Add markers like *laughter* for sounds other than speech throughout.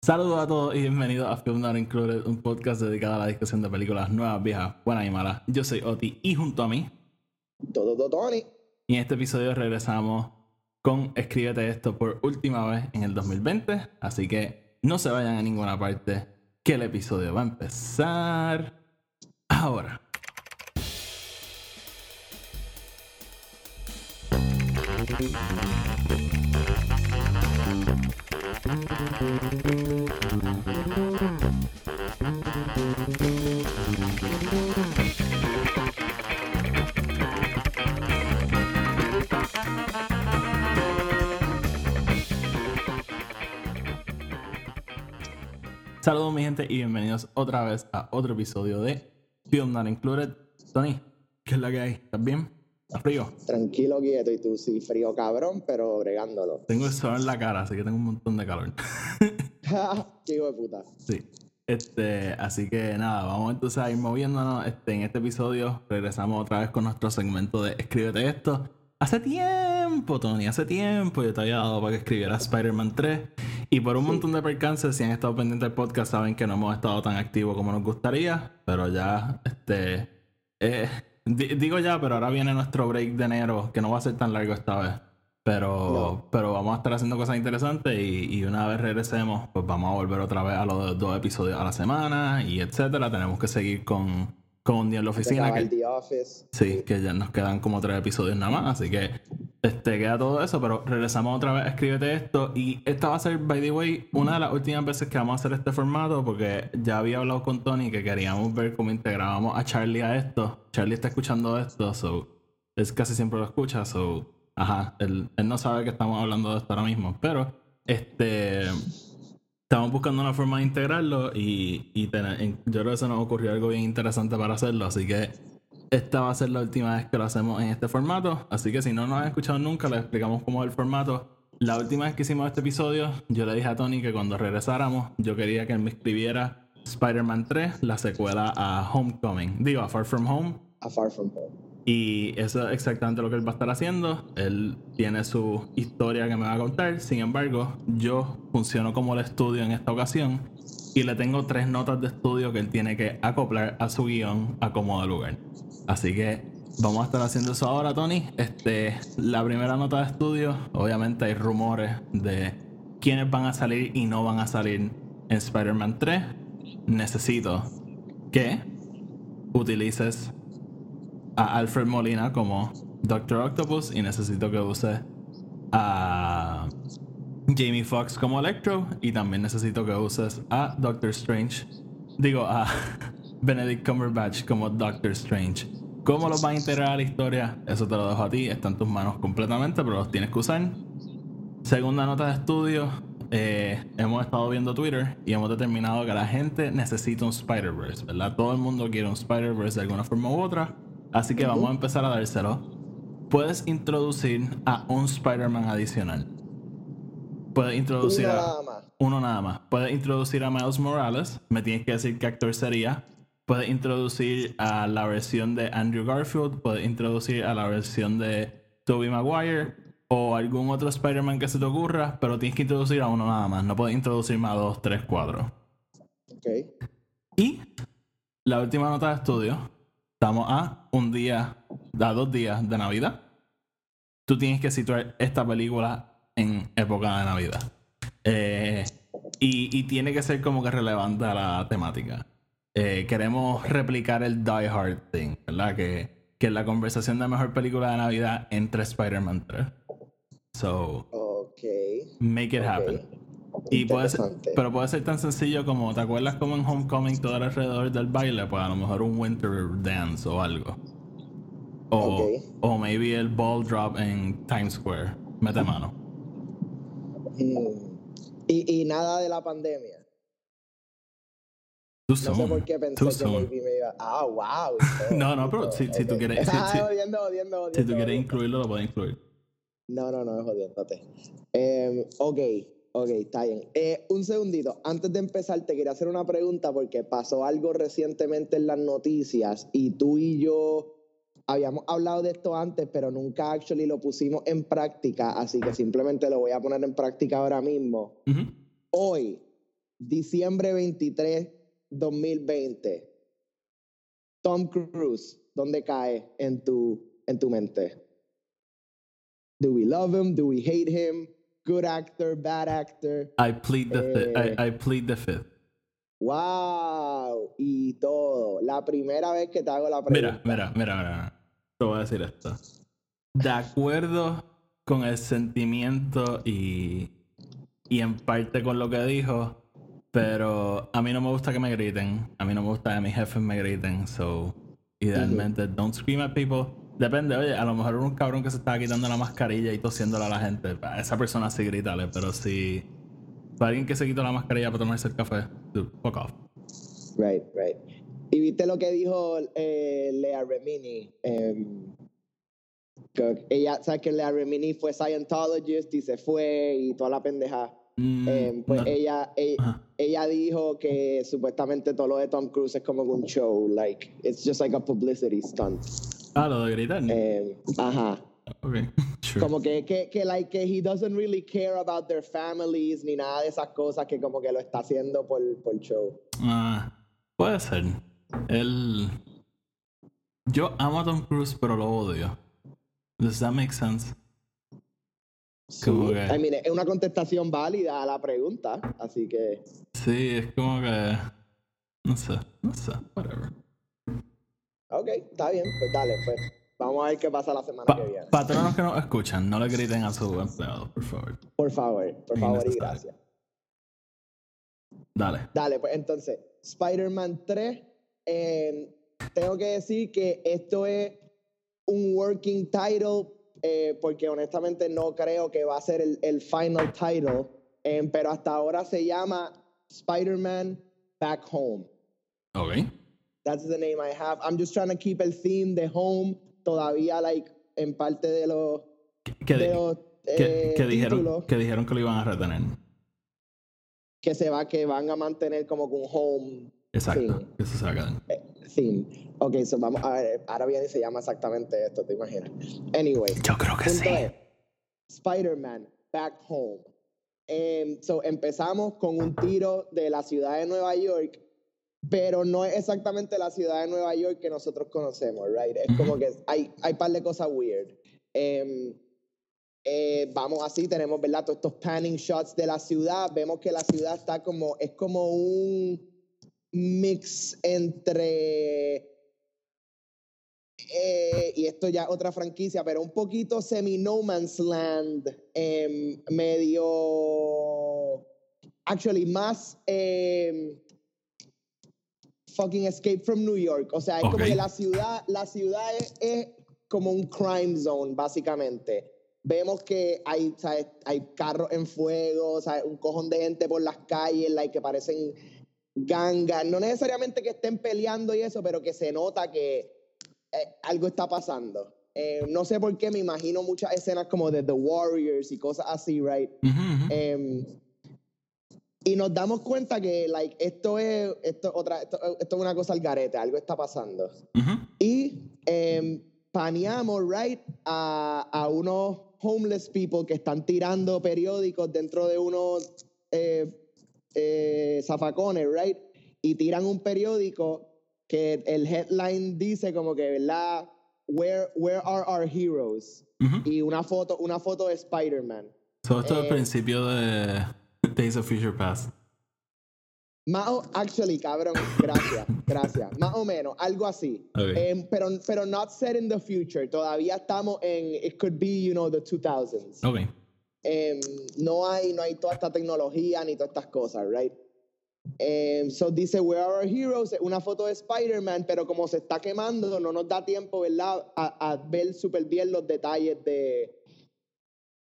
Saludos a todos y bienvenidos a Film Not Included, un podcast dedicado a la discusión de películas nuevas, viejas, buenas y malas. Yo soy Oti y junto a mí, todo, todo, Tony. Y en este episodio regresamos con Escríbete esto por última vez en el 2020, así que no se vayan a ninguna parte, que el episodio va a empezar ahora. Saludos mi gente y bienvenidos otra vez a otro episodio de Film Not Included. Tony, ¿qué es la que hay? ¿Estás bien? ¿Estás frío? Tranquilo, quieto. Y tú sí, frío cabrón, pero bregándolo. *laughs* Tengo el sol en la cara, así que tengo un montón de calor. *laughs* Qué hijo de puta. Sí. Este, así que nada, vamos entonces a ir moviéndonos. Este, en este episodio regresamos otra vez con nuestro segmento de Escríbete esto. Hace tiempo, Tony, hace tiempo yo te había dado para que escribiera Spider-Man 3. Y por un montón de percances, si han estado pendientes del podcast, saben que no hemos estado tan activos como nos gustaría. Pero ya, este. Eh, digo ya, pero ahora viene nuestro break de enero, que no va a ser tan largo esta vez. Pero, pero vamos a estar haciendo cosas interesantes y, una vez regresemos, pues vamos a volver otra vez a los dos episodios a la semana y etcétera. Tenemos que seguir con, con un día en la oficina. Que, The Office. Sí, que ya nos quedan como tres episodios nada más, así que este, queda todo eso, pero regresamos otra vez, escríbete esto. Y esta va a ser, by the way, una de las últimas veces que vamos a hacer este formato, porque ya había hablado con Tony que queríamos ver cómo integrábamos a Charlie a esto. Charlie está escuchando esto, so es casi siempre lo escucha, so ajá, él, él no sabe que estamos hablando de esto ahora mismo, pero este estamos buscando una forma de integrarlo y, y yo creo que se nos ocurrió algo bien interesante para hacerlo, así que esta va a ser la última vez que lo hacemos en este formato, así que si no nos han escuchado nunca, les explicamos cómo es el formato. La última vez que hicimos este episodio, yo le dije a Tony que cuando regresáramos, yo quería que él me escribiera Spider-Man 3, la secuela a Homecoming, digo, a Far From Home. A Far From Home. Y eso es exactamente lo que él va a estar haciendo. Él tiene su historia que me va a contar. Sin embargo, yo funciono como el estudio en esta ocasión. Y le tengo tres notas de estudio que él tiene que acoplar a su guion a como lugar. Así que vamos a estar haciendo eso ahora, Tony. Este, la primera nota de estudio, obviamente hay rumores de quiénes van a salir y no van a salir en Spider-Man 3. Necesito que utilices a Alfred Molina como Doctor Octopus y necesito que use a Jamie Foxx como Electro y también necesito que uses a Doctor Strange, digo a *laughs* Benedict Cumberbatch como Doctor Strange. ¿Cómo los va a integrar a la historia? Eso te lo dejo a ti, está en tus manos completamente, pero los tienes que usar. Segunda nota de estudio, eh, hemos estado viendo Twitter y hemos determinado que la gente necesita un Spider-Verse, ¿verdad? Todo el mundo quiere un Spider-Verse de alguna forma u otra. Así que vamos a empezar a dárselo. Puedes introducir a un Spider-Man adicional. Puedes introducir uno a nada más. uno nada más. Puedes introducir a Miles Morales. Me tienes que decir qué actor sería. Puedes introducir a la versión de Andrew Garfield. Puedes introducir a la versión de Tobey Maguire. O algún otro Spider-Man que se te ocurra. Pero tienes que introducir a uno nada más. No puedes introducir más a dos, tres, cuatro. Ok. Y la última nota de estudio Estamos a un día, a dos días de Navidad. Tú tienes que situar esta película en época de Navidad. Eh, y, tiene que ser como que relevante a la temática. Eh, queremos replicar el Die Hard thing, ¿verdad? Que, que es la conversación de mejor película de Navidad entre Spider-Man 3. So, okay. make it happen. Y puede ser, pero puede ser tan sencillo como, ¿te acuerdas como en Homecoming todo alrededor del baile? Pues a lo mejor un Winter Dance o algo. O, o maybe el ball drop en Times Square. Mete mano. Mm. Y, y nada de la pandemia. no sé por qué pensé que maybe me iba. Ah, wow. *laughs* no, no, pero si, si, tú quieres. Si, ah, odiando, odiando, si tú quieres incluirlo, lo puedes incluir. No, no, no, es jodiéndote. Eh, ok. Ok, está bien. Eh, un segundito. Antes de empezar, te quería hacer una pregunta porque pasó algo recientemente en las noticias y tú y yo habíamos hablado de esto antes, pero nunca actually lo pusimos en práctica, así que simplemente lo voy a poner en práctica ahora mismo. Hoy, diciembre 23, 2020. Tom Cruise, ¿dónde cae en tu, en tu mente? Do we love him? Do we hate him? Good actor, bad actor. I plead the fifth. Eh. I, I plead the fifth. Wow, y todo. La primera vez que te hago la pregunta. Mira, mira, mira, mira. Te voy a decir esto. De acuerdo con el sentimiento y, y en parte con lo que dijo, pero a mí no me gusta que me griten. A mí no me gusta que mis jefes me griten. So, idealmente, don't scream at people. Depende, oye, a lo mejor un cabrón que se estaba quitando la mascarilla y tosiéndola a la gente, a esa persona sí grítale, pero si alguien que se quitó la mascarilla para tomarse el café, dude, fuck off. Right, right. Y viste lo que dijo eh, Lea Remini. Em, que ella, sabes que Lea Remini fue Scientologist y se fue y toda la pendeja. Mm, Em, pues no. ella, ella, ella dijo que supuestamente todo lo de Tom Cruise es como un show, like it's just like a publicity stunt. Ah, lo de gritar. Em, ajá. ok, *laughs* sure. Como que, que, que, like, que he doesn't really care about their families ni nada de esas cosas que como que lo está haciendo por, por show. Ah, puede ser. Él. Yo amo a Tom Cruise, pero lo odio. Does that make sense? Como Sí, que- I mean, es una contestación válida a la pregunta, así que Sí, es como que. No sé, no sé, whatever. Ok, está bien, pues dale, pues vamos a ver qué pasa la semana Pa- que viene. patronos que nos escuchan, no le griten a sus empleados, por favor. Por favor, por favor y gracias. Dale. Dale, pues entonces, Spider-Man 3, eh, tengo que decir que esto es un working title, eh, porque honestamente no creo que va a ser el, el final title, eh, pero hasta ahora se llama Spider-Man Back Home. Ok. That's the name I have. I'm just trying to keep el theme de home todavía, like, en parte de los, Que, de di- los que- eh, que dijeron, que dijeron que lo iban a retener. que se va, que van a mantener como con home Exacto. Que eso se va a quedar. theme. Ok, so vamos a ver, ahora viene y se llama exactamente esto, ¿te imaginas? Anyway, Yo creo que sí. Spider-Man, Back Home. Em, so empezamos con un tiro de la ciudad de Nueva York, pero no es exactamente la ciudad de Nueva York que nosotros conocemos, right? Es como que hay, hay par de cosas weird. Em, eh, vamos así, tenemos, ¿verdad? Todos estos panning shots de la ciudad. Vemos que la ciudad está como, es como un mix entre, eh, y esto ya otra franquicia, pero un poquito semi-No Man's Land, em, medio, actually, más em, fucking Escape from New York. O sea, es como que la ciudad, la ciudad es, es como un crime zone, básicamente. Vemos que hay, ¿sabes? hay carros en fuego, ¿sabes? un cojón de gente por las calles, like, que parecen gangas. No necesariamente que estén peleando y eso, pero que se nota que eh, algo está pasando. Eh, no sé por qué, me imagino muchas escenas como de The Warriors y cosas así, right? Em, y nos damos cuenta que, like, esto es, esto, otra, esto, esto es una cosa al garete, algo está pasando. Ujú. Y em, paneamos, right, a, a unos homeless people que están tirando periódicos dentro de unos eh, eh, zafacones, right? Y tiran un periódico que el headline dice como que, ¿verdad? Where, where are our heroes? Ujú. Y una foto, una foto de Spider-Man. So, esto es el Eh, principio de Days of Future Past. Más o, actually, cabrón, gracias, gracias. Más o menos, algo así. Ok. Em, pero, pero not set in the future. Todavía estamos en, it could be, you know, the 2000s. Ok. Em, no, hay, no hay toda esta tecnología ni todas estas cosas, right? Em, so dice, Where are our heroes? Una foto de Spider-Man, pero como se está quemando, no nos da tiempo, ¿verdad? A, a ver súper bien los detalles de,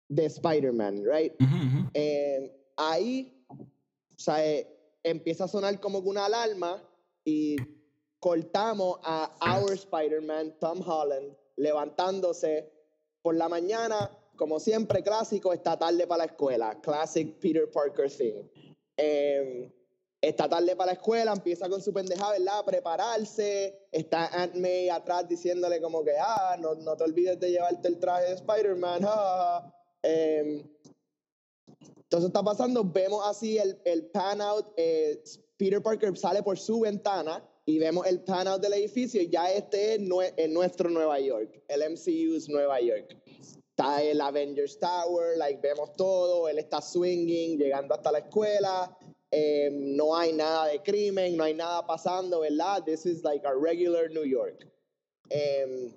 de Spider-Man, right? Ujú, ujú. Eh, ahí, o sea, eh, empieza a sonar como una alarma y cortamos a Our Spider-Man, Tom Holland, levantándose por la mañana, como siempre, clásico, está tarde para la escuela, classic Peter Parker thing. Eh, está tarde para la escuela, empieza con su pendejada, ¿verdad? A prepararse, está Aunt May atrás diciéndole como que, ah, no, no te olvides de llevarte el traje de Spider-Man, *laughs* ah". Eh, Entonces está pasando, vemos así el, el pan out, eh, Peter Parker sale por su ventana y vemos el pan out del edificio ya este es, en nuestro Nueva York, el MCU's Nueva York. Está el Avengers Tower, like, vemos todo, él está swinging, llegando hasta la escuela, em, no hay nada de crimen, no hay nada pasando, ¿verdad? This is like a regular New York. Um,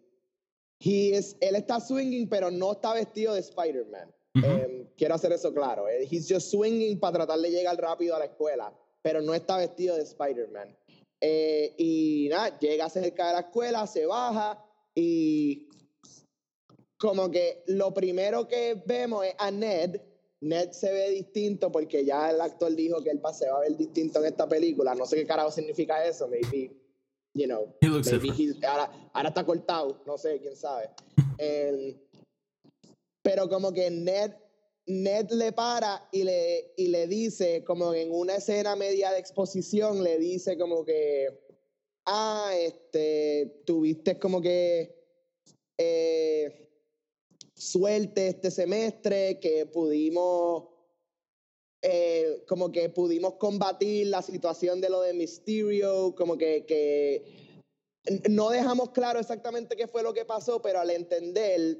he is, él está swinging, pero no está vestido de Spider-Man. Em, quiero hacer eso claro. Eh, he's just swinging para tratar de llegar rápido a la escuela, pero no está vestido de Spider-Man. Eh, y nada, llega cerca de la escuela, se baja y como que lo primero que vemos es a Ned. Ned se ve distinto porque ya el actor dijo que él se va a ver distinto en esta película. No sé qué carajo significa eso. Maybe, you know, maybe ahora, ahora, está cortado. No sé, quién sabe. *laughs* pero como que Ned, Ned le para y le, y le dice, como en una escena media de exposición, le dice como que, ah, este, tuviste como que... Eh, suerte este semestre, que pudimos, eh, como que pudimos combatir la situación de lo de Mysterio, como que, que no dejamos claro exactamente qué fue lo que pasó, pero al entender,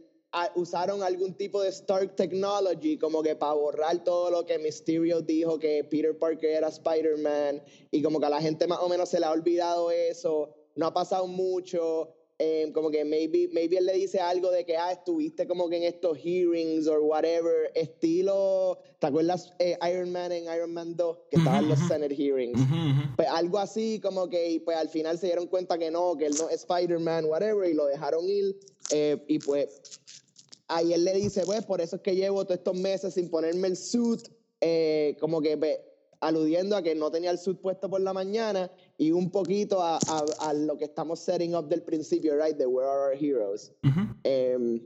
usaron algún tipo de Stark Technology como que para borrar todo lo que Mysterio dijo que Peter Parker era Spider-Man y como que a la gente más o menos se le ha olvidado eso, no ha pasado mucho eh, como que maybe, maybe él le dice algo de que, ah, estuviste como que en estos hearings or whatever, estilo, ¿te acuerdas eh, Iron Man en Iron Man 2? Que estaban los Senate hearings. Pues algo así como que, y pues al final se dieron cuenta que no, que él no es Spider-Man, whatever, y lo dejaron ir. Eh, y pues ahí él le dice, pues por eso es que llevo todos estos meses sin ponerme el suit, como que pues, aludiendo a que no tenía el suit puesto por la mañana y un poquito a, a, lo que estamos setting up del principio, right? De Where Are Our Heroes. Em,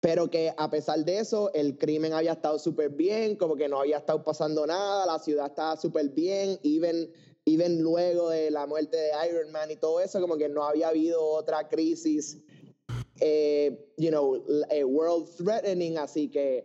pero que a pesar de eso, el crimen había estado súper bien, como que no había estado pasando nada, la ciudad estaba súper bien, even, even luego de la muerte de Iron Man y todo eso, como que no había habido otra crisis, eh, you know, eh, world threatening, así que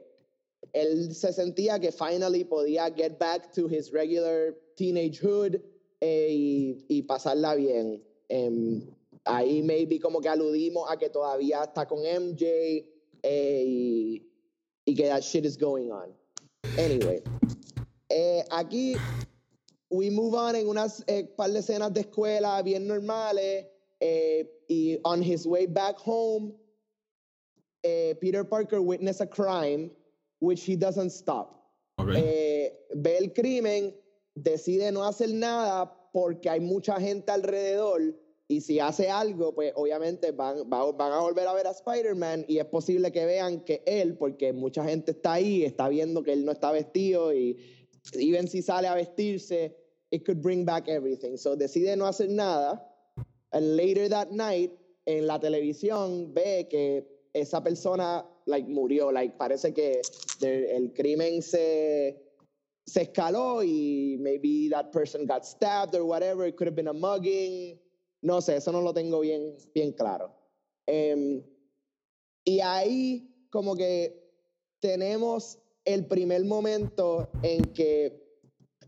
él se sentía que finally podía get back to his regular teenagehood eh, y, y, pasarla bien. Um, ahí maybe como que aludimos a que todavía está con MJ eh, y, y, que that shit is going on. Anyway, eh, aquí we move on en unas eh, par de escenas de escuela bien normales eh, y on his way back home, Peter Parker witnessed a crime which he doesn't stop. Eh, ve el crimen, decide no hacer nada porque hay mucha gente alrededor y si hace algo, pues obviamente van, van a volver a ver a Spider-Man y es posible que vean que él, porque mucha gente está ahí, está viendo que él no está vestido y even si sale a vestirse, it could bring back everything. So decide no hacer nada. And later that night, en la televisión, ve que esa persona like, murió. Like, parece que el crimen se, se escaló y maybe that person got stabbed or whatever. It could have been a mugging. No sé, eso no lo tengo bien, bien claro. Em, y ahí como que tenemos el primer momento en que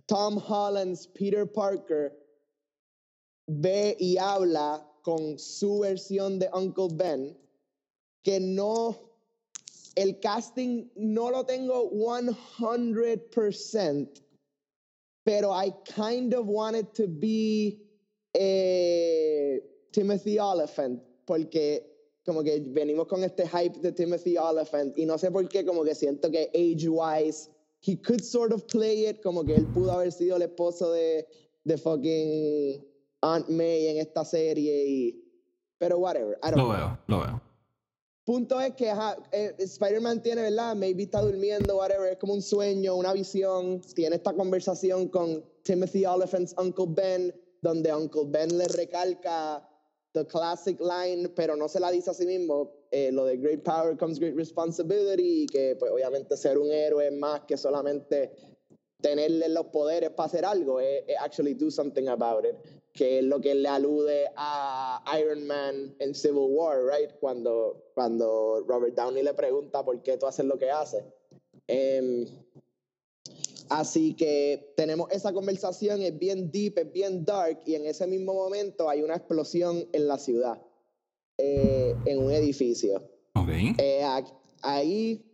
Tom Holland's Peter Parker ve y habla con su versión de Uncle Ben, que no el casting no lo tengo 100%, pero I kind of wanted to be eh, Timothy Oliphant, porque como que venimos con este hype de Timothy Oliphant y no sé por qué, como que siento que age-wise, he could sort of play it, como que él pudo haber sido el esposo de, de fucking Aunt May en esta serie y... Pero whatever, I don't lo veo, lo veo. Punto es que eh, Spider-Man tiene, ¿verdad? Maybe está durmiendo, whatever, es como un sueño, una visión. Tiene esta conversación con Timothy Oliphant's Uncle Ben, donde Uncle Ben le recalca the classic line, pero no se la dice a sí mismo, eh, lo de great power comes great responsibility, y que pues obviamente ser un héroe es más que solamente tenerle los poderes para hacer algo, es, actually do something about it que es lo que le alude a Iron Man en Civil War, right? Cuando, cuando Robert Downey le pregunta por qué tú haces lo que haces. Em, Así que tenemos esa conversación, es bien deep, es bien dark, y en ese mismo momento hay una explosión en la ciudad, eh, en un edificio. Eh, ahí,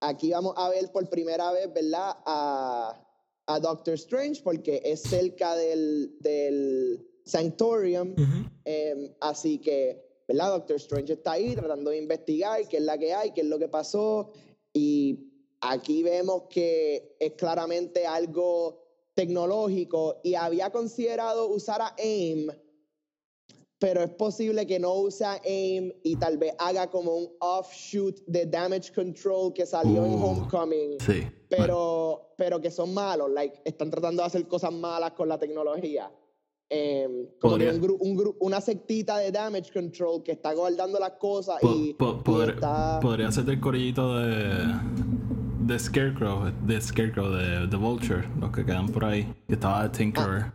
aquí vamos a ver por primera vez, ¿verdad? A, a Doctor Strange, porque es cerca del, del Sanctorium. Eh, así que, ¿verdad? Doctor Strange está ahí tratando de investigar qué es la que hay, qué es lo que pasó. Y aquí vemos que es claramente algo tecnológico y había considerado usar a AIM, pero es posible que no use a AIM y tal vez haga como un offshoot de Damage Control que salió en Uh, Homecoming Sí. pero, pero que son malos, like, están tratando de hacer cosas malas con la tecnología. Em, como que un un una sectita de damage control que está guardando las cosas Po- y, po- y está... Podría ser del corillito de. de Scarecrow, de Scarecrow, de, de Vulture, los que quedan por ahí. Que estaba de Tinkerer.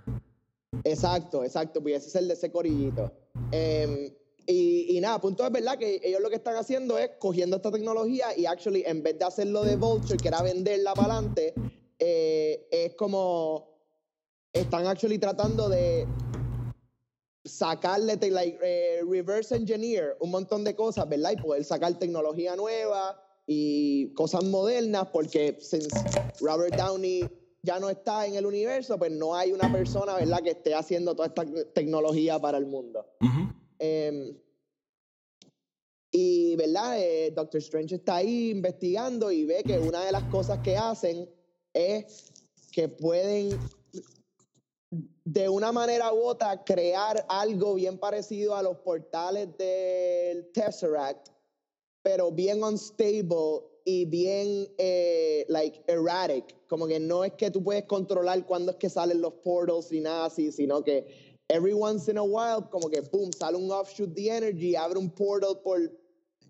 Exacto, exacto, pudiese ser de ese corillito. Em, y, y nada, punto es verdad que ellos lo que están haciendo es cogiendo esta tecnología y actually en vez de hacerlo de Vulture, que era venderla para adelante, eh, es como están actually tratando de sacarle, like, eh, reverse engineer un montón de cosas, ¿verdad? Y poder sacar tecnología nueva y cosas modernas, porque since Robert Downey ya no está en el universo, pues no hay una persona, ¿verdad?, que esté haciendo toda esta tecnología para el mundo. Em, y, ¿verdad? Eh, Doctor Strange está ahí investigando y ve que una de las cosas que hacen es que pueden, de una manera u otra, crear algo bien parecido a los portales del Tesseract, pero bien unstable y bien, eh, like, erratic. Como que no es que tú puedes controlar cuándo es que salen los portals y nada así, sino que every once in a while, como que, boom, sale un offshoot de energy, abre un portal por,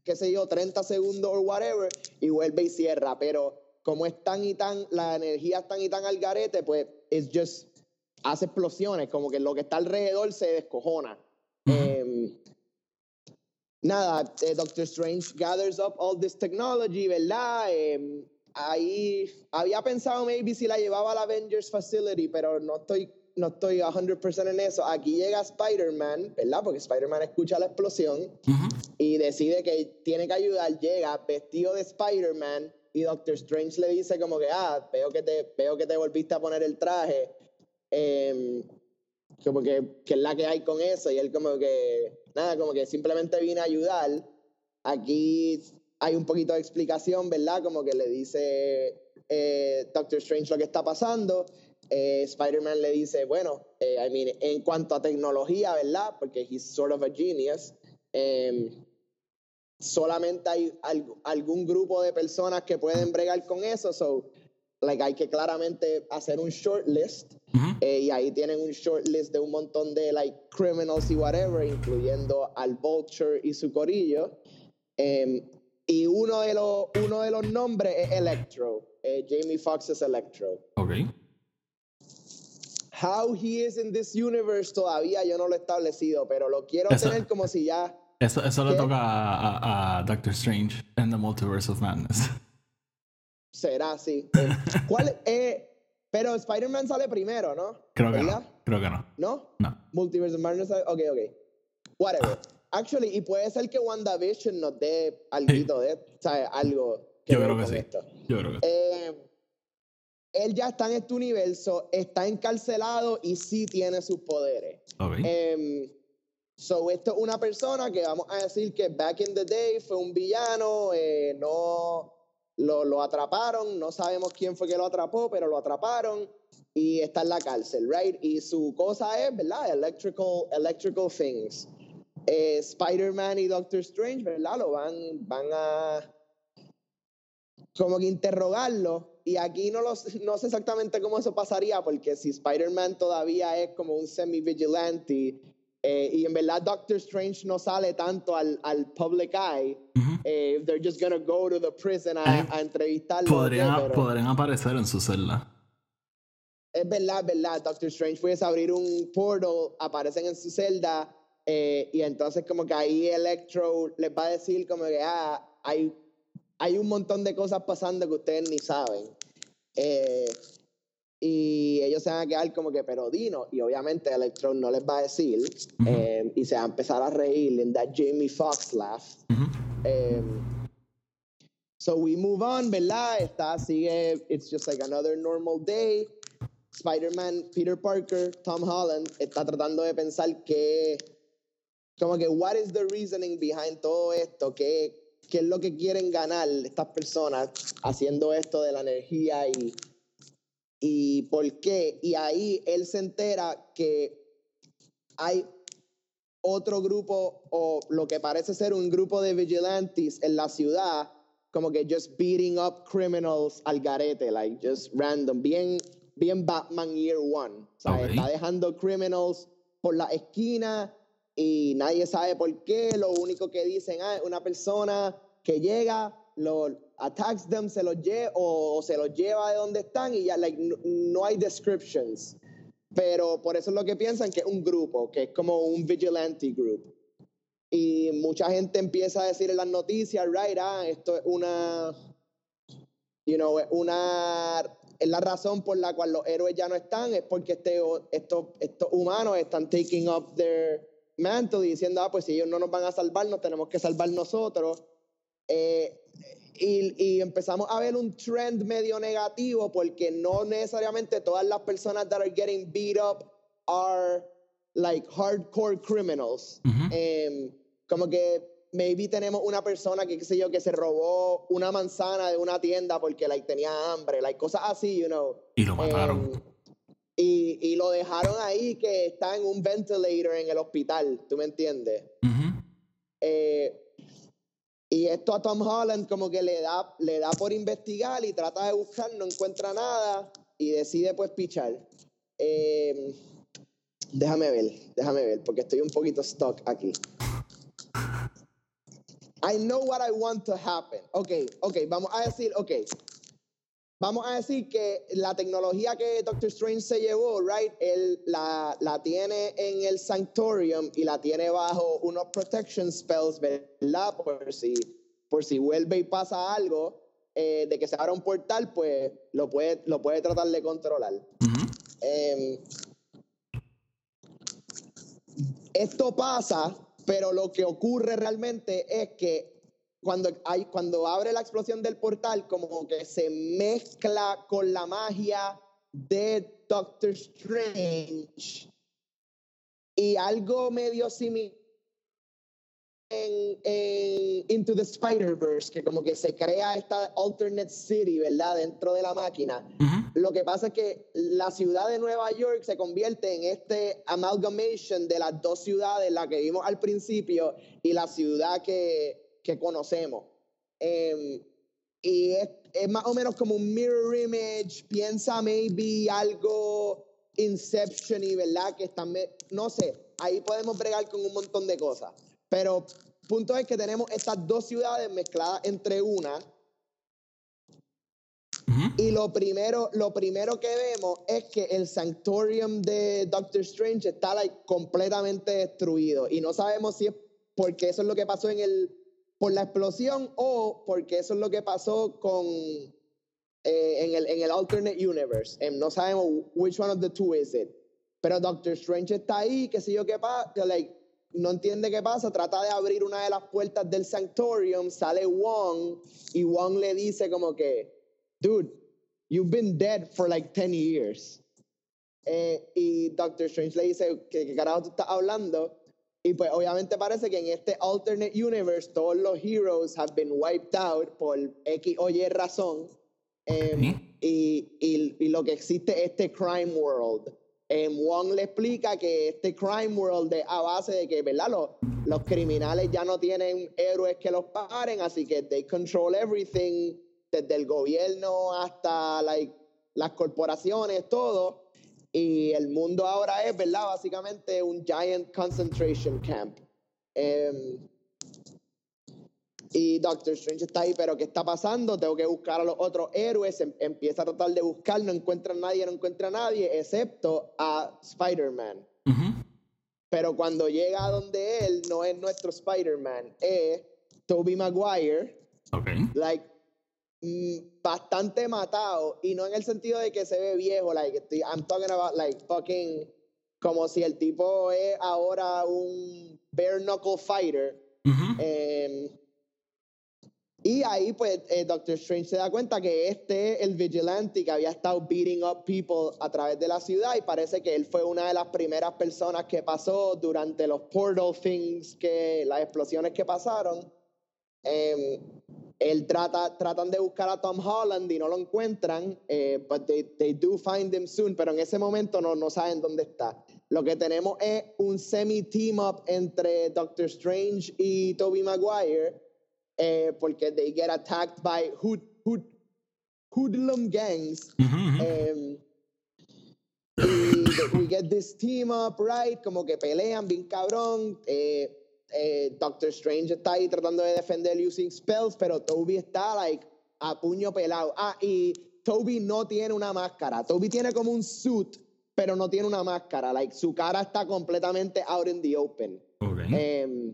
qué sé yo, 30 segundos o whatever, y vuelve y cierra. Pero como es tan y tan, la energía es tan y tan al garete, pues, it's just, hace explosiones, como que lo que está alrededor se descojona. Ujú. Em, nada, eh, Doctor Strange gathers up all this technology, ¿verdad? Em, ahí había pensado maybe si la llevaba a la Avengers Facility, pero no estoy, no estoy 100% en eso. Aquí llega Spider-Man, ¿verdad? Porque Spider-Man escucha la explosión Ujú. y decide que tiene que ayudar. Llega vestido de Spider-Man y Doctor Strange le dice como que, ah, veo que te, veo que te volviste a poner el traje. Em, como que, que es la que hay con eso. Y él como que, nada, como que simplemente vine a ayudar. Aquí hay un poquito de explicación, ¿verdad? Como que le dice eh, Doctor Strange lo que está pasando. Eh, Spider-Man le dice, bueno, eh, I mean, en cuanto a tecnología, ¿verdad? Porque he's sort of a genius. em, solamente hay al- algún grupo de personas que pueden bregar con eso. So, like, hay que claramente hacer un Eh, y ahí tienen un shortlist de un montón de like criminals y whatever, incluyendo al Vulture y su corillo. Em, y uno de los uno de los nombres es Electro. Eh, Jamie Foxx es Electro. Ok. How he is in this universe todavía yo no lo he establecido, pero lo quiero Eso- tener como si ya Eso, eso le toca a, a- a Doctor Strange en The Multiverse of Madness. será así. *laughs* ¿Cuál? Eh, pero Spider-Man sale primero, ¿no? Creo que ¿Verdad? no. Creo que no. ¿No? No. Multiverse of Madness. Ok, ok. Whatever. Actually, y puede ser que WandaVision nos dé algo de, ¿sabes? Algo que Yo creo que sí. Yo creo que sí. Él ya está en este universo, está encarcelado y sí tiene sus poderes. Ok. Em, so, esto es una persona que vamos a decir que back in the day fue un villano, eh, no lo, lo atraparon, no sabemos quién fue que lo atrapó, pero lo atraparon y está en la cárcel, right? Y su cosa es, ¿verdad? Electrical, electrical things. Eh, Spider-Man y Doctor Strange, ¿verdad? Lo van, van a como que interrogarlo. Y aquí no, lo, sé- no sé exactamente cómo eso pasaría, porque si Spider-Man todavía es como un semi-vigilante, eh, y en verdad Doctor Strange no sale tanto al, al public eye, Ujú. eh, they're just gonna go to the prison a, Ay, a entrevistarlo. Podrían. Pero podrían aparecer en su celda. Es verdad, es verdad. Doctor Strange puede abrir un portal, aparecen en su celda, eh, y entonces como que ahí Electro les va a decir como que ah, hay, hay un montón de cosas pasando que ustedes ni saben. Eh, y ellos se van a quedar como que, pero Dino, y obviamente Electron no les va a decir, Ujú. eh, y se va a empezar a reír en that Jamie Foxx laugh. Ujú. Um, so we move on, ¿verdad? Está, sigue, it's just like another normal day. Spider-Man, Peter Parker, Tom Holland está tratando de pensar que, como que, what is the reasoning behind todo esto? ¿Qué, qué es lo que quieren ganar estas personas haciendo esto de la energía y, y por qué? Y ahí él se entera que hay otro grupo o lo que parece ser un grupo de vigilantes en la ciudad, como que just beating up criminals al garete, like just random, bien, bien Batman Year One. O sea, Ok. está dejando criminals por la esquina y nadie sabe por qué. Lo único que dicen, ah, una persona que llega, lo attacks them, se los lleva o, se los lleva de donde están y ya, like, no, no hay descriptions pero por eso es lo que piensan que es un grupo, que es como un vigilante group. Y mucha gente empieza a decir en las noticias, right, ah, esto es una, you know, una, es la razón por la cual los héroes ya no están, es porque este, estos, estos humanos están taking up their mantle y diciendo, ah, pues si ellos no nos van a salvar, nos tenemos que salvar nosotros. Eh, y, y empezamos a ver un trend medio negativo porque no necesariamente todas las personas that are getting beat up are like hardcore criminals. Ujú. Em, como que maybe tenemos una persona que, qué sé yo, que se robó una manzana de una tienda porque like, tenía hambre, like, cosas así, you know. Y lo mataron. Em, y, y lo dejaron ahí que está en un ventilator en el hospital, ¿tú me entiendes? Ujú. Eh, esto a Tom Holland como que le da, le da por investigar y trata de buscar, no encuentra nada y decide pues pichar. Eh, déjame ver, déjame ver, porque estoy un poquito stuck aquí. I know what I want to happen. Ok, ok, vamos a decir, ok. Vamos a decir que la tecnología que Doctor Strange se llevó, right, él la, la tiene en el Sanctorium y la tiene bajo unos protection spells, ¿verdad? Por si, por si vuelve y pasa algo eh, de que se abra un portal, pues lo puede, lo puede tratar de controlar. Ujú. Em, esto pasa, pero lo que ocurre realmente es que cuando, hay, cuando abre la explosión del portal, como que se mezcla con la magia de Doctor Strange y algo medio similar en, en Into the Spider-Verse, que como que se crea esta alternate city, ¿verdad? Dentro de la máquina. Ujú. Lo que pasa es que la ciudad de Nueva York se convierte en este amalgamation de las dos ciudades, la que vimos al principio y la ciudad que, que conocemos. Em, y es, es más o menos como un mirror image, piensa maybe algo Inception y verdad que están, no sé, ahí podemos bregar con un montón de cosas. Pero punto es que tenemos estas dos ciudades mezcladas entre una y lo primero, lo primero que vemos es que el Sanctorium de Doctor Strange está like, completamente destruido. Y no sabemos si es porque eso es lo que pasó en el, por la explosión o porque eso es lo que pasó con eh, en, el, en el alternate universe. Em, no sabemos which one of the two is it. Pero Doctor Strange está ahí, qué sé yo qué pasa, like, no entiende qué pasa, trata de abrir una de las puertas del Sanctorium, sale Wong y Wong le dice como que, dude, you've been dead for like 10 years. Eh, y Doctor Strange le dice, ¿qué, qué carajo tú estás hablando? Y pues obviamente parece que en este alternate universe todos los heroes have been wiped out por X o Y razón. Em, Ok. y, y- y lo que existe es este crime world. Em, Wong le explica que este crime world es a base de que, ¿verdad? Los, los criminales ya no tienen héroes que los paren, así que they control everything, desde el gobierno hasta like, las corporaciones, todo. Y el mundo ahora es, ¿verdad? Básicamente un giant concentration camp. Em, y Doctor Strange está ahí, pero ¿qué está pasando? Tengo que buscar a los otros héroes. Em- empieza a tratar de buscar, no encuentra a nadie, no encuentra a nadie, excepto a Spider-Man. Ujú. Pero cuando llega a donde él, no es nuestro Spider-Man, es Tobey Maguire, Ok. like mm, bastante matado y no en el sentido de que se ve viejo, like I'm talking about like fucking como si el tipo es ahora un bare knuckle fighter. Em, y ahí pues eh, Doctor Strange se da cuenta que este es el vigilante que había estado beating up people a través de la ciudad y parece que él fue una de las primeras personas que pasó durante los portal things, que las explosiones que pasaron. Eh, él trata, tratan de buscar a Tom Holland y no lo encuentran, eh, but they, they, do find him soon, pero en ese momento no, no saben dónde está. Lo que tenemos es un semi-team up entre Doctor Strange y Tobey Maguire, eh, porque they get attacked by hood, hood, hoodlum gangs. Y we get this team up, right? Como que pelean bien cabrón. Eh, eh, Doctor Strange está ahí tratando de defender using spells, pero Toby está like a puño pelado. Ah, y Toby no tiene una máscara. Toby tiene como un suit, pero no tiene una máscara. Like su cara está completamente out in the open. Em,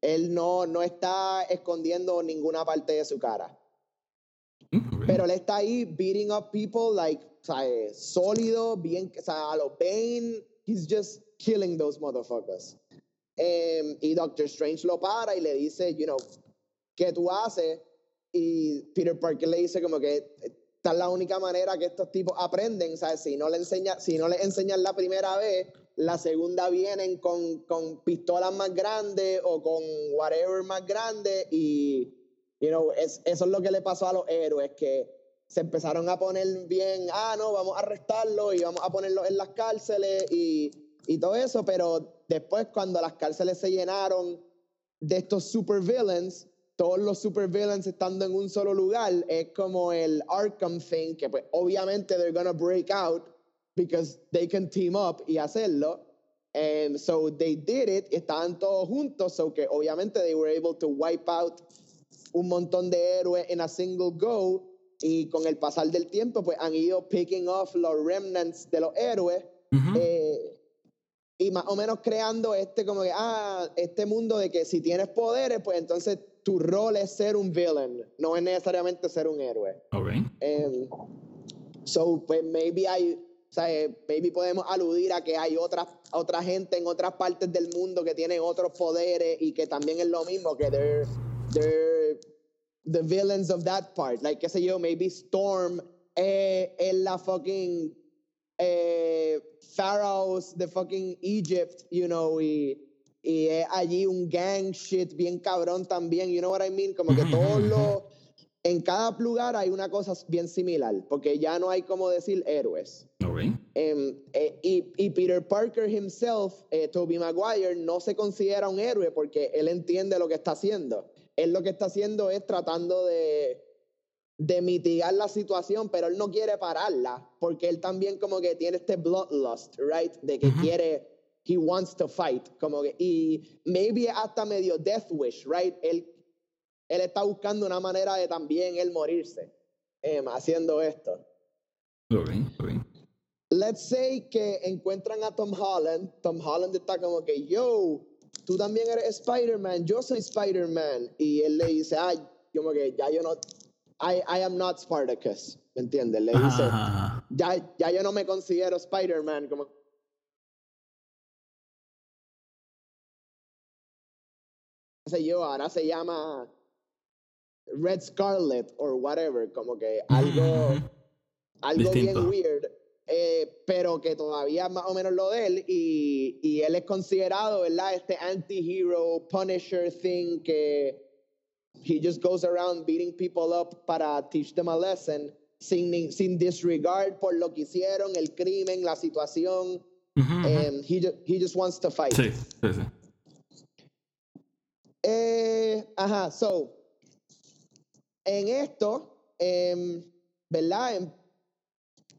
él no, no está escondiendo ninguna parte de su cara. Mm, pero él está ahí beating up people like, o sólido, bien, o sea, a lo Bane, he's just killing those motherfuckers. Em, y Doctor Strange lo para y le dice, you know, ¿qué tú haces? Y Peter Parker le dice como que esta es la única manera que estos tipos aprenden, ¿sabes? Si no le enseña, si no le enseñan la primera vez, la segunda vienen con, con pistolas más grandes o con whatever más grande y, you know, es, eso es lo que le pasó a los héroes, que se empezaron a poner bien, ah, no, vamos a arrestarlo y vamos a ponerlo en las cárceles y, y todo eso, pero Después, cuando las cárceles se llenaron de estos supervillains, todos los supervillains estando en un solo lugar, es como el Arkham thing, que pues obviamente they're gonna break out because they can team up y hacerlo. And so they did it, estaban todos juntos, so que obviamente they were able to wipe out un montón de héroes en a single go. Y con el pasar del tiempo, pues han ido picking off los remnants de los héroes y más o menos creando este como que, ah, este mundo de que si tienes poderes, pues entonces tu rol es ser un villain, no es necesariamente ser un héroe. Ok. Um, so, pues maybe hay, o sea, maybe podemos aludir a que hay otra, otra gente en otras partes del mundo que tienen otros poderes y que también es lo mismo, que they're, they're the villains of that part. Like, qué sé yo, maybe Storm es la fucking eh, pharaohs de fucking Egypt, you know, y, y allí un gang shit bien cabrón también, you know what I mean? Como que todos los, en cada lugar hay una cosa bien similar, porque ya no hay como decir héroes. Okay. Em, eh, y, y, Peter Parker himself, eh, Tobey Maguire, no se considera un héroe porque él entiende lo que está haciendo. Él lo que está haciendo es tratando de de mitigar la situación, pero él no quiere pararla, porque él también como que tiene este bloodlust, right? De que quiere, he wants to fight, como que, y maybe hasta medio death wish, right? Él, él está buscando una manera de también él morirse, em, haciendo esto. Okay, okay. Let's say que encuentran a Tom Holland, Tom Holland está como que, yo, tú también eres Spider-Man, yo soy Spider-Man, y él le dice, ay, como que ya yo no, I, I am not Spartacus, ¿me entiendes? Le dice, ya, ya yo no me considero Spider-Man como... sé yo, ahora se llama Red Scarlet or whatever, como que algo, algo bien weird, eh, pero que todavía más o menos lo de él y, y él es considerado, ¿verdad? Este anti-hero, Punisher thing que he just goes around beating people up para teach them a lesson sin, sin disregard por lo que hicieron, el crimen, la situación. and he, just, he just wants to fight. Sí, sí, sí. Eh, ajá, so, en esto, eh, ¿verdad?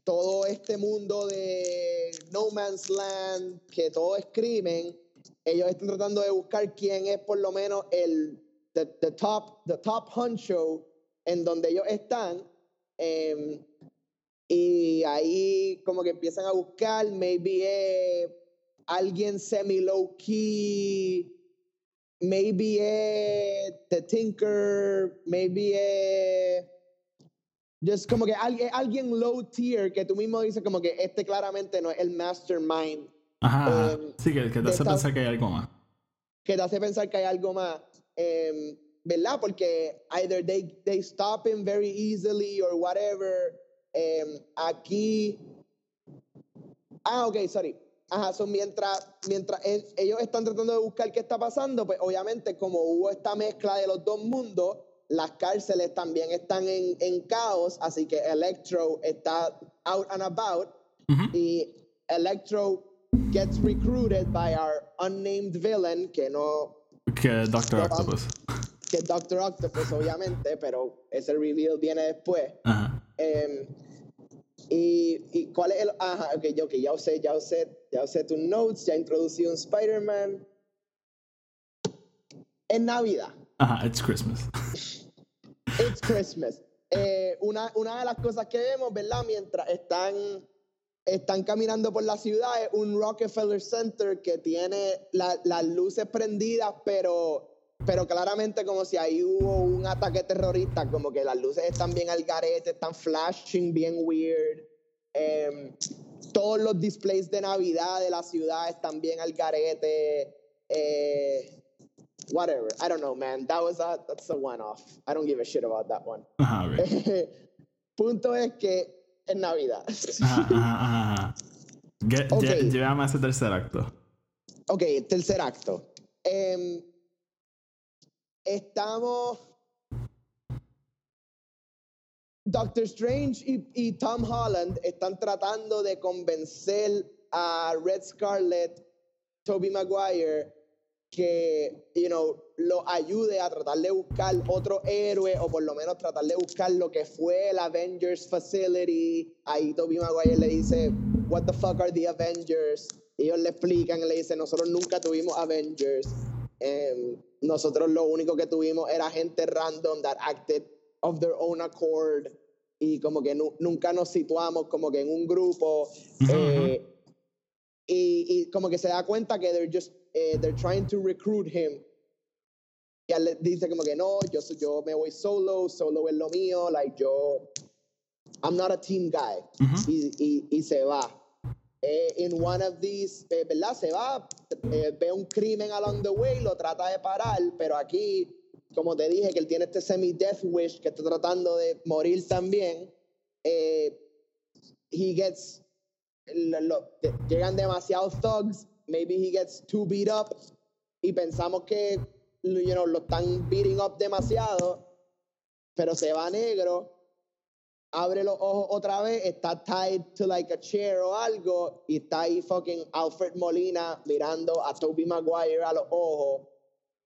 Todo este mundo de No Man's Land, que todo es crimen, ellos están tratando de buscar quién es por lo menos el the, the, top, the top honcho en donde ellos están. Eh, y ahí como que empiezan a buscar, maybe eh, alguien semi-low key, maybe eh, The Tinker, maybe eh, Just como que alguien, alguien low tier que tú mismo dices como que este claramente no es el mastermind. Ajá. em, sí, que, que te hace esta- pensar que hay algo más. que te hace pensar que hay algo más, em, ¿verdad? Porque either they, they stop him very easily or whatever. Em, aquí, ah, ok, sorry. Ajá, so mientras, mientras el- ellos están tratando de buscar qué está pasando, pues obviamente como hubo esta mezcla de los dos mundos, las cárceles también están en, en caos, así que Electro está out and about Ujú. y Electro gets recruited by our unnamed villain, que no, Que Doctor No, Octopus. que Doctor Octopus, obviamente, pero ese reveal viene después. Ajá. Em, y, y cuál es el. Ajá, ok, ya- ok, ya usé, ya usé, ya usé tus notes, ya introducí un Spider-Man. En Navidad. Ajá, it's Christmas. It's Christmas. Eh, una, una de las cosas que vemos, ¿verdad? Mientras están, están caminando por la ciudad, es un Rockefeller Center que tiene la- las luces prendidas, pero, pero claramente como si ahí hubo un ataque terrorista, como que las luces están bien al garete, están flashing bien weird. Em, todos los displays de Navidad de la ciudad están bien al garete. Eh, whatever. I don't know, man. That was a that's a one off. I don't give a shit about that one. Ajá. *laughs* Punto es que es Navidad. Ajá, ajá, ajá. Get- Ok. lle- Llévame a ese tercer acto. ok, tercer acto. Em, estamos. Doctor Strange y, y Tom Holland están tratando de convencer a Red Scarlet, Toby Maguire, que, you know, lo ayude a tratar de buscar otro héroe o por lo menos tratar de buscar lo que fue el Avengers Facility. Ahí Toby Maguire le dice, what the fuck are the Avengers? Y ellos le explican, le dicen, nosotros nunca tuvimos Avengers. Em, nosotros lo único que tuvimos era gente random that acted of their own accord y como que nu- nunca nos situamos como que en un grupo. Ujú, eh, y, y como que se da cuenta que they're just eh, they're trying to recruit him. Y él le dice como que no yo yo me voy solo solo es lo mío like yo I'm not a team guy. Ujú. y, y, y se va. Eh, in one of these eh, verdad se va eh, ve un crimen along the way lo trata de parar pero aquí como te dije que él tiene este semi death wish que está tratando de morir también eh, he gets lo- lo- llegan demasiados thugs, maybe he gets too beat up y pensamos que you know, lo están beating up demasiado, pero se va negro, abre los ojos otra vez, está tied to like a chair o algo y está ahí fucking Alfred Molina mirando a Toby Maguire a los ojos.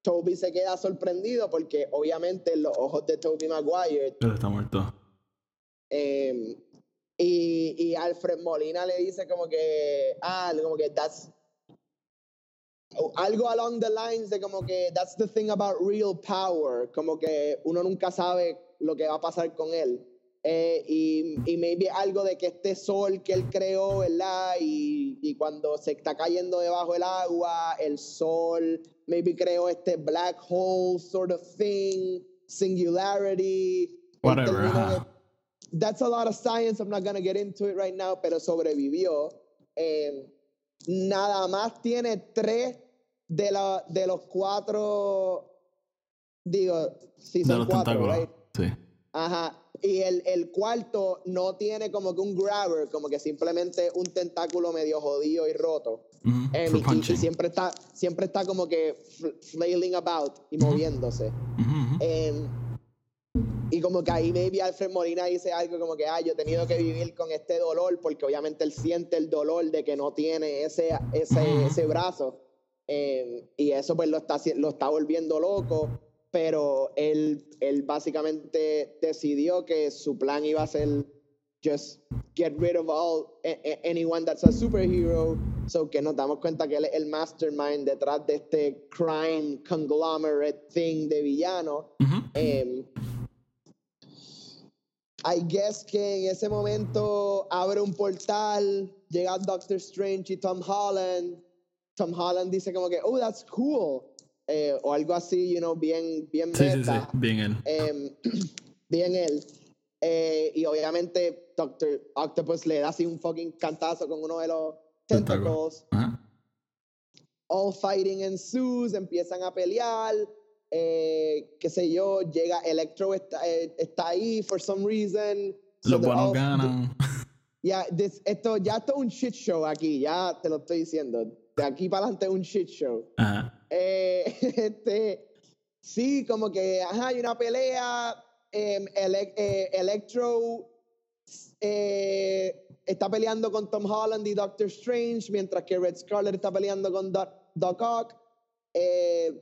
Toby se queda sorprendido porque obviamente en los ojos de Toby Maguire Él está muerto. eh, y, y Alfred Molina le dice como que, ah, como que that's, algo along the lines de como que that's the thing about real power, como que uno nunca sabe lo que va a pasar con él. Eh, y, y maybe algo de que este sol que él creó, ¿verdad? Y, y cuando se está cayendo debajo del agua, el sol, maybe creó este black hole sort of thing, singularity. Whatever, ajá. that's a lot of science. I'm not gonna get into it right now, pero sobrevivió. Eh, nada más tiene tres de, la, de los cuatro, digo, De son los cuatro, right? Sí. Ajá. Y el, el cuarto no tiene como que un grabber, como que simplemente un tentáculo medio jodido y roto. Eh, y- punching. siempre está, siempre está como que fl- flailing about y moviéndose. Em, y como que ahí maybe Alfred Molina dice algo como que, ah, yo he tenido que vivir con este dolor porque obviamente él siente el dolor de que no tiene ese, ese, ese brazo. Em, y eso pues lo está, lo está volviendo loco, pero él, él básicamente decidió que su plan iba a ser just get rid of all anyone that's a superhero. So que nos damos cuenta que él es el mastermind detrás de este crime conglomerate thing de villano. Ujú. Em, I guess que en ese momento abre un portal, llega Doctor Strange y Tom Holland. Tom Holland dice como que, oh, that's cool. Eh, o algo así, you know, bien, bien Sí, sí, sí. meta. Bien él. Em, *clears throat* bien él. Eh, y obviamente Doctor Octopus le da así un fucking cantazo con uno de los tentacles. All fighting ensues, empiezan a pelear. Eh, qué sé yo, llega Electro, está, eh, está ahí for some reason. Los buenos ganan. *laughs* Ya, esto ya esto es un shit show aquí, ya te lo estoy diciendo. De aquí para adelante es un shit show. Eh, *laughs* este, sí, como que ajá, hay una pelea. Em, eh, Electro eh, está peleando con Tom Holland y Doctor Strange, mientras que Red Scarlet está peleando con Doc, Doc Ock.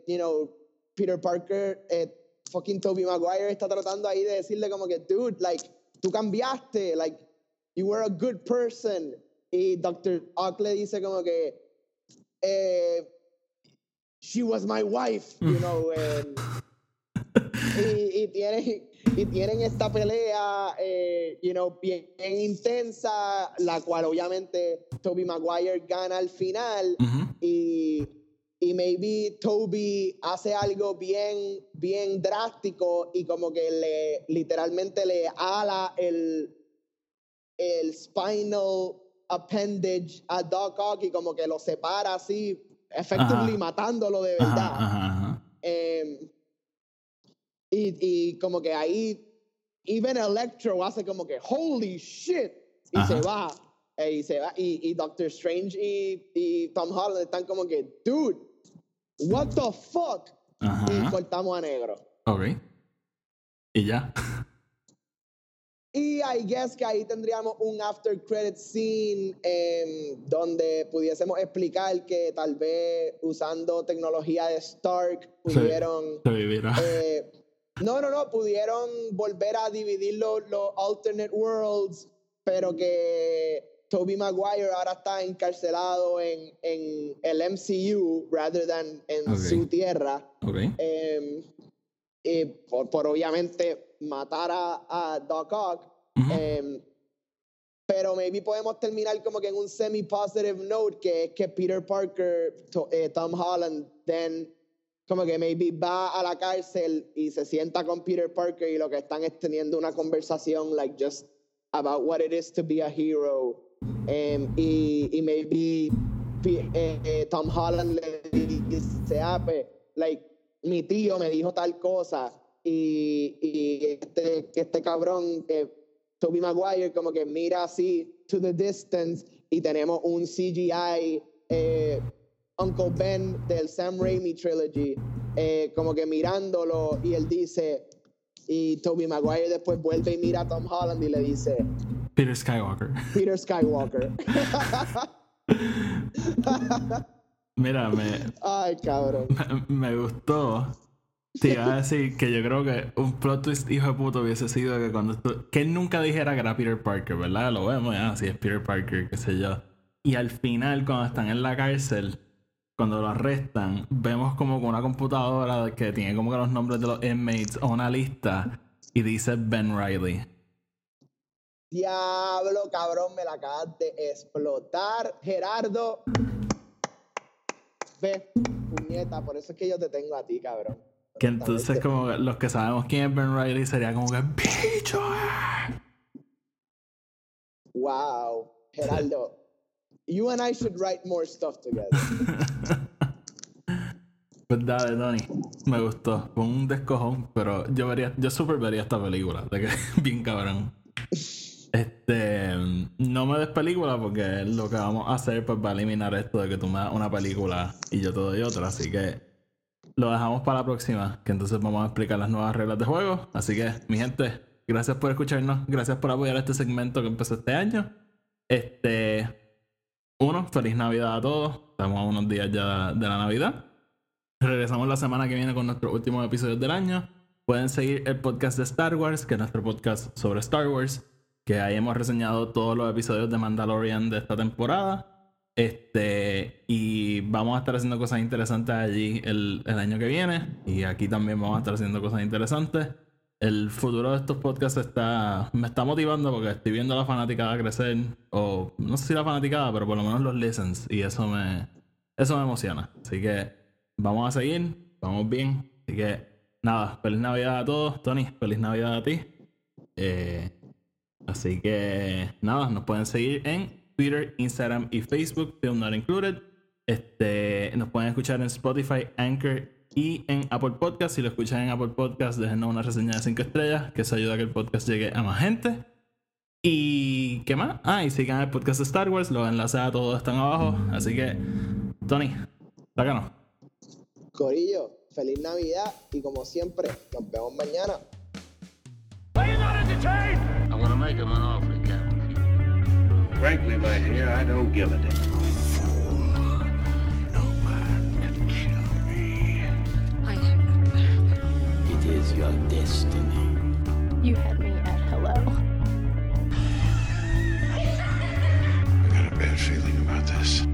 you know, Peter Parker, fucking Tobey Maguire está tratando ahí de decirle como que, dude, like, tú cambiaste, like, you were a good person. Y Dr. Ock le dice como que, she was my wife, you know. y, tienen, y tienen esta pelea, eh, you know, bien, intensa, la cual obviamente Toby Maguire gana al final. Y y maybe Toby hace algo bien, bien drástico y como que le literalmente le ala el, el spinal appendage a Doc Ock y como que lo separa así, effectively matándolo de verdad. Em, y, y, como que ahí, even Electro hace como que, holy shit, y se va. Eh, y se va. Y, y Doctor Strange y, y Tom Holland están como que, dude, what the fuck? Y cortamos a negro. Ok. Y ya. *laughs* Y I guess que ahí tendríamos un after credit scene em, donde pudiésemos explicar que tal vez usando tecnología de Stark pudieron... Eh, no, no, no, pudieron volver a dividir los, alternate worlds, pero que Toby Maguire ahora está encarcelado en, en el MCU rather than en su tierra. Em, y por, por obviamente matar a, Doc Ock. Em, pero maybe podemos terminar como que en un semi-positive note, que es que Peter Parker, eh, Tom Holland, then como que maybe va a la cárcel y se sienta con Peter Parker y lo que están es teniendo una conversación like just about what it is to be a hero. Em, y, y, maybe eh, eh, Tom Holland le dice, ah, pues, like, mi tío me dijo tal cosa y, y este, este cabrón, eh, Toby Maguire, como que mira así to the distance y tenemos un CGI eh, Uncle Ben del Sam Raimi trilogy, eh, como que mirándolo y él dice, y Toby Maguire después vuelve y mira a Tom Holland y le dice, Peter Skywalker. Peter Skywalker. *laughs* *laughs* *laughs* Mira, me. Ay, cabrón. me gustó te iba a decir que yo creo que un plot twist hijo de puto hubiese sido que cuando que él nunca dijera que era Peter Parker, ¿verdad? Lo vemos ya, si es Peter Parker, qué sé yo. Y al final, cuando están en la cárcel, cuando lo arrestan, vemos como con una computadora que tiene como que los nombres de los inmates o una lista y dice Ben Riley. Diablo, cabrón, me la acabas de explotar, Gerardo. Ve, puñeta, por eso es que yo te tengo a ti, cabrón. Que entonces como los que sabemos quién es Ben Riley sería como que ¡Bicho! Wow, Geraldo. You and I should write more stuff together. *laughs* pues dale, Tony. Me gustó. Fue un descojón, pero yo vería, yo super vería esta película. De que *laughs* bien cabrón. Este, no me des película porque lo que vamos a hacer pues va a eliminar esto de que tú me das una película y yo te doy otra. Así que lo dejamos para la próxima, que entonces vamos a explicar las nuevas reglas de juego. Así que, mi gente, gracias por escucharnos, gracias por apoyar este segmento que empezó este año. Este, uno, feliz Navidad a todos. Estamos a unos días ya de la Navidad. Regresamos la semana que viene con nuestros últimos episodios del año. Pueden seguir el podcast de Star Wars, que es nuestro podcast sobre Star Wars, que ahí hemos reseñado todos los episodios de Mandalorian de esta temporada. Este, y vamos a estar haciendo cosas interesantes allí el, el, año que viene. Y aquí también vamos a estar haciendo cosas interesantes. El futuro de estos podcasts está, me está motivando porque estoy viendo a la fanaticada crecer. O no sé si la fanaticada, pero por lo menos los listens. Y eso me, eso me emociona. Así que vamos a seguir. Vamos bien. Así que nada, feliz Navidad a todos. Tony, feliz Navidad a ti. Eh, así que nada, nos pueden seguir en Twitter, Instagram y Facebook, Film Not Included. Este, nos pueden escuchar en Spotify, Anchor y en Apple Podcast. Si lo escuchan en Apple Podcast, déjenos una reseña de 5 estrellas, que eso ayuda a que el podcast llegue a más gente. ¿Y qué más? Ah, y sigan el podcast de Star Wars, los enlaces a todos están abajo. Así que, Tony, sácanos. Corillo, feliz Navidad y como siempre, nos vemos mañana. I want to make him an offer, Captain. Frankly, my dear, I don't give a damn. I am not mad. It is your destiny. You had me at hello. I got a bad feeling about this.